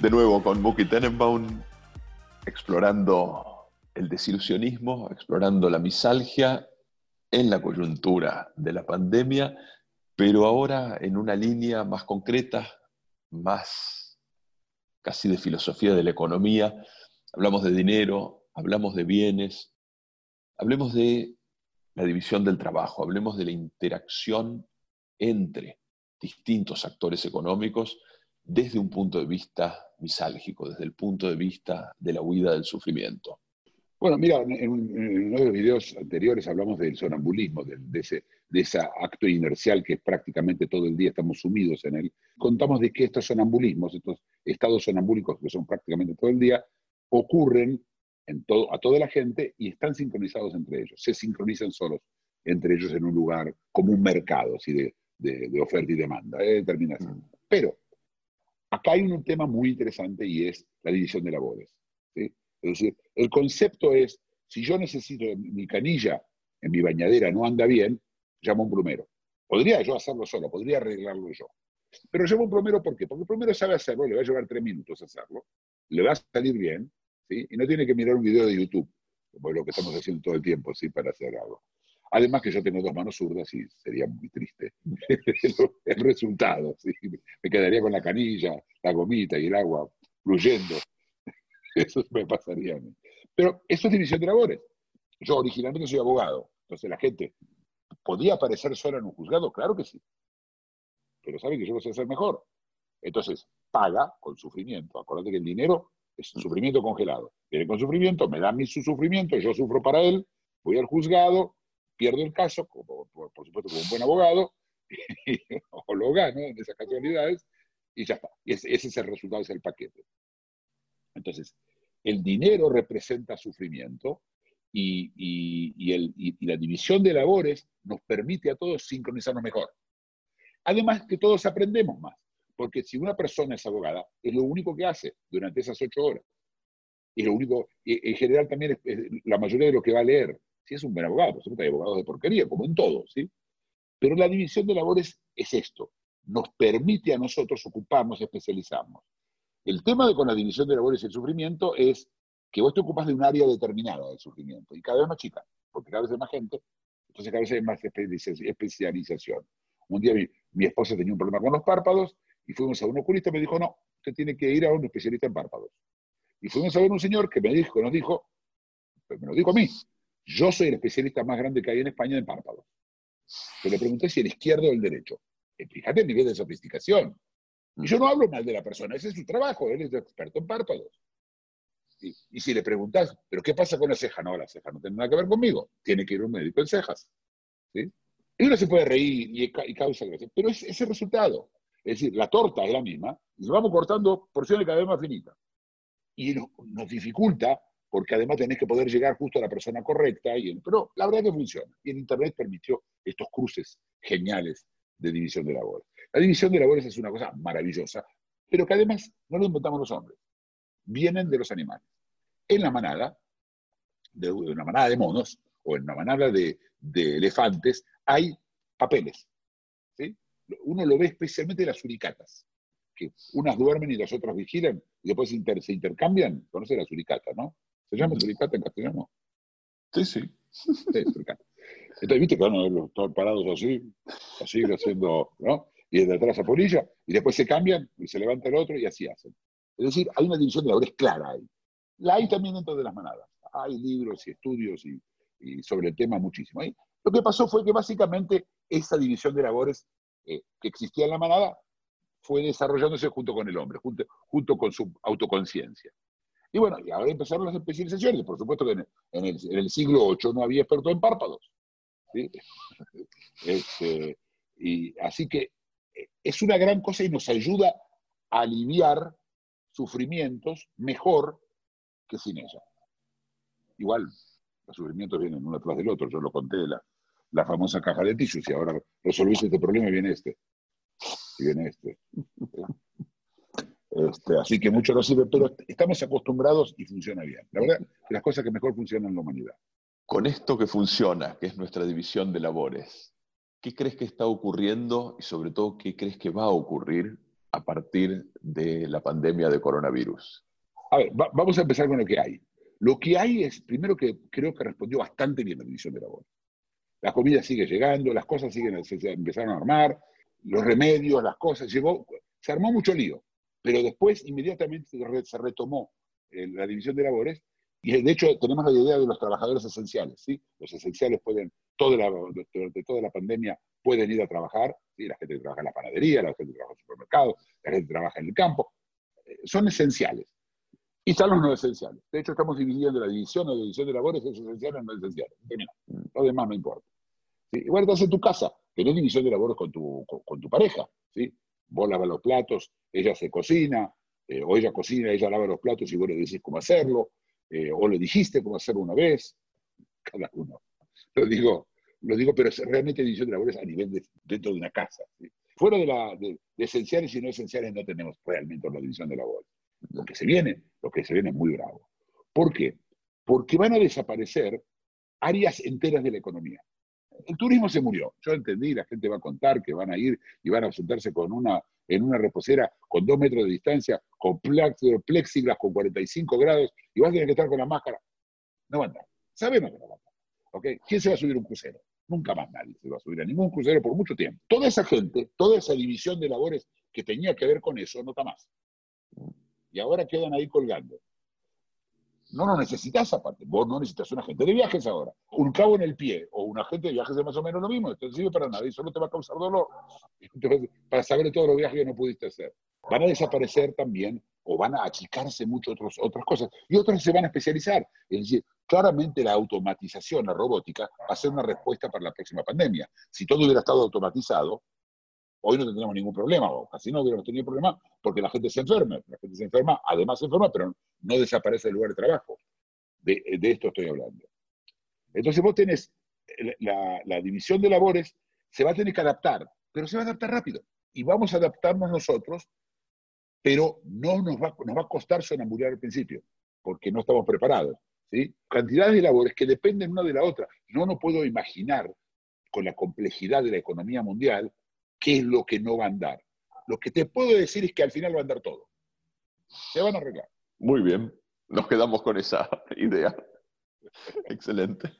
De nuevo con Bucky Tenenbaum, explorando el desilusionismo, explorando la misalgia en la coyuntura de la pandemia, pero ahora en una línea más concreta, más casi de filosofía de la economía. Hablamos de dinero, hablamos de bienes, hablemos de la división del trabajo, hablemos de la interacción entre distintos actores económicos desde un punto de vista misálgico, desde el punto de vista de la huida del sufrimiento. Bueno, mira, en, en uno de los videos anteriores hablamos del sonambulismo, de, de, ese, de ese acto inercial que prácticamente todo el día estamos sumidos en él. Contamos de que estos sonambulismos, estos estados sonambúlicos que son prácticamente todo el día, ocurren en todo, a toda la gente y están sincronizados entre ellos. Se sincronizan solos entre ellos en un lugar como un mercado así de, de, de oferta y demanda, de determinación. Mm. Pero acá hay un tema muy interesante y es la división de labores. ¿sí? Es decir, el concepto es, si yo necesito mi canilla en mi bañadera no anda bien, llamo a un plumero. Podría yo hacerlo solo, podría arreglarlo yo. Pero llamo a un plumero ¿por qué? Porque el plumero sabe hacerlo, le va a llevar tres minutos hacerlo, le va a salir bien, ¿sí? y no tiene que mirar un video de YouTube, como lo que estamos haciendo todo el tiempo, ¿sí? para hacer algo. Además que yo tengo dos manos zurdas y sería muy triste el resultado. Me quedaría con la canilla, la gomita y el agua fluyendo. Eso me pasaría a mí. Pero eso es división de labores. Yo originalmente soy abogado, entonces la gente podía aparecer sola en un juzgado, claro que sí. Pero sabe que yo lo sé hacer mejor. Entonces, paga con sufrimiento. Acuérdate que el dinero es sufrimiento congelado. Viene con sufrimiento, me da mi su sufrimiento, yo sufro para él, voy al juzgado, pierdo el caso, como, por, supuesto como un buen abogado, o lo gano en esas casualidades, y ya está. Y ese, ese es el resultado, ese es el paquete. Entonces, el dinero representa sufrimiento y, la división de labores nos permite a todos sincronizarnos mejor. Además que todos aprendemos más, porque si una persona es abogada, es lo único que hace durante esas ocho horas. Y lo único, en general también es la mayoría de lo que va a leer. Si es un buen abogado, por supuesto hay abogados de porquería, como en todo, ¿sí? Pero la división de labores es esto, nos permite a nosotros ocuparnos, especializarnos. El tema de con la división de labores y el sufrimiento es que vos te ocupas de un área determinada del sufrimiento y cada vez más chica, porque cada vez hay más gente, entonces cada vez hay más especialización. Un día mi, esposa tenía un problema con los párpados y fuimos a un oculista y me dijo, no, usted tiene que ir a un especialista en párpados. Y fuimos a ver un señor que me dijo, nos dijo, me lo dijo a mí, yo soy el especialista más grande que hay en España en párpados. Yo le pregunté si el izquierdo o el derecho. Fíjate el nivel de sofisticación. Yo no hablo mal de la persona, ese es su trabajo, él es experto en párpados. Y, si le preguntas, ¿pero qué pasa con la ceja? No, la ceja no tiene nada que ver conmigo, tiene que ir un médico en cejas. ¿sí? Y uno se puede reír y, causa gracia, pero es ese resultado. Es decir, la torta es la misma, y vamos cortando porciones cada vez más finitas. Y nos, nos dificulta, porque además tenés que poder llegar justo a la persona correcta, y, pero la verdad que funciona. Y el Internet permitió estos cruces geniales de división de labores. La división de labores es una cosa maravillosa, pero que además no lo inventamos los hombres. Vienen de los animales. En la manada, de una manada de monos o en una manada de, de elefantes, hay papeles. ¿sí? Uno lo ve especialmente en las suricatas, que unas duermen y las otras vigilan y después inter, se intercambian. ¿Conoce la suricata, no? ¿Se llama suricata en castellano? Sí, sí. sí suricata. Entonces, viste que van a todos parados así, así haciendo, ¿no? Y desde atrás a polilla, y después se cambian y se levanta el otro y así hacen. Es decir, hay una división de labores clara ahí. La hay también dentro de las manadas. Hay libros y estudios y, sobre el tema muchísimo. Ahí, lo que pasó fue que básicamente esa división de labores eh, que existía en la manada fue desarrollándose junto con el hombre, junto, junto con su autoconciencia. Y bueno, y ahora empezaron las especializaciones. Por supuesto que en el, en el siglo VIII no había experto en párpados. ¿sí? Este, y así que es una gran cosa y nos ayuda a aliviar sufrimientos mejor que sin ella. Igual, los sufrimientos vienen uno tras del otro, yo lo conté, la, la famosa caja de tissues, y ahora resolviste este problema y viene este. y viene este. Este, así que mucho no sirve, pero estamos acostumbrados y funciona bien. La verdad, las cosas que mejor funcionan en la humanidad. Con esto que funciona, que es nuestra división de labores, ¿qué crees que está ocurriendo y sobre todo qué crees que va a ocurrir a partir de la pandemia de coronavirus? A ver, vamos a empezar con lo que hay. Lo que hay es, primero que creo que respondió bastante bien la división de labores. La comida sigue llegando, las cosas siguen, se empezaron a armar, los remedios, las cosas, llegó, se armó mucho lío pero después inmediatamente se retomó eh, la división de labores y de hecho tenemos la idea de los trabajadores esenciales, ¿sí? Los esenciales pueden, durante toda la pandemia pueden ir a trabajar, ¿sí? La gente que trabaja en la panadería, la gente que trabaja en el supermercado, la gente que trabaja en el campo, eh, son esenciales. Y están los no esenciales. De hecho, estamos dividiendo la división o la división de labores en esenciales y no. Termina. Lo demás no importa. Igual estás en tu casa, tenés división de labores con tu, con tu pareja, ¿sí? vos lavas los platos, ella se cocina, eh, o ella cocina, ella lava los platos y vos le decís cómo hacerlo, eh, o le dijiste cómo hacerlo una vez, cada uno. Lo digo, lo digo pero es realmente división de labores a nivel de, dentro de una casa. Fuera de, la, de, esenciales y no esenciales no tenemos realmente la división de labores. Lo que se viene, lo que se viene es muy bravo. ¿Por qué? Porque van a desaparecer áreas enteras de la economía el turismo se murió. Yo entendí, la gente va a contar que van a ir y van a sentarse con una, en una reposera con dos metros de distancia, con plexiglas, con 45 grados, y van a tener que estar con la máscara. No van a andar. Sabemos que no van a andar. ¿Okay? ¿Quién se va a subir un crucero? Nunca más nadie se va a subir a ningún crucero por mucho tiempo. Toda esa gente, toda esa división de labores que tenía que ver con eso, no está más. Y ahora quedan ahí colgando. No lo necesitas aparte. Vos no necesitas un agente de viajes ahora. Un cabo en el pie o un agente de viajes es más o menos lo mismo. No sirve para nada y solo te va a causar dolor. Para saber todos los viajes que no pudiste hacer. Van a desaparecer también o van a achicarse mucho otros, otras cosas. Y otras se van a especializar. Es decir, claramente la automatización, la robótica, va a ser una respuesta para la próxima pandemia. Si todo hubiera estado automatizado, hoy no tendríamos ningún problema, o casi no hubiéramos tenido problema, porque la gente se enferma. La gente se enferma, además se enferma, pero no desaparece del lugar de trabajo. De, esto estoy hablando. Entonces vos tenés la, división de labores, se va a tener que adaptar, pero se va a adaptar rápido. Y vamos a adaptarnos nosotros, pero no nos va, nos va a costar sonambular al principio, porque no estamos preparados. ¿sí? Cantidades de labores que dependen una de la otra. No no puedo imaginar, con la complejidad de la economía mundial, qué es lo que no va a andar. Lo que te puedo decir es que al final va a andar todo. Se van a arreglar. Muy bien, nos quedamos con esa idea. Excelente.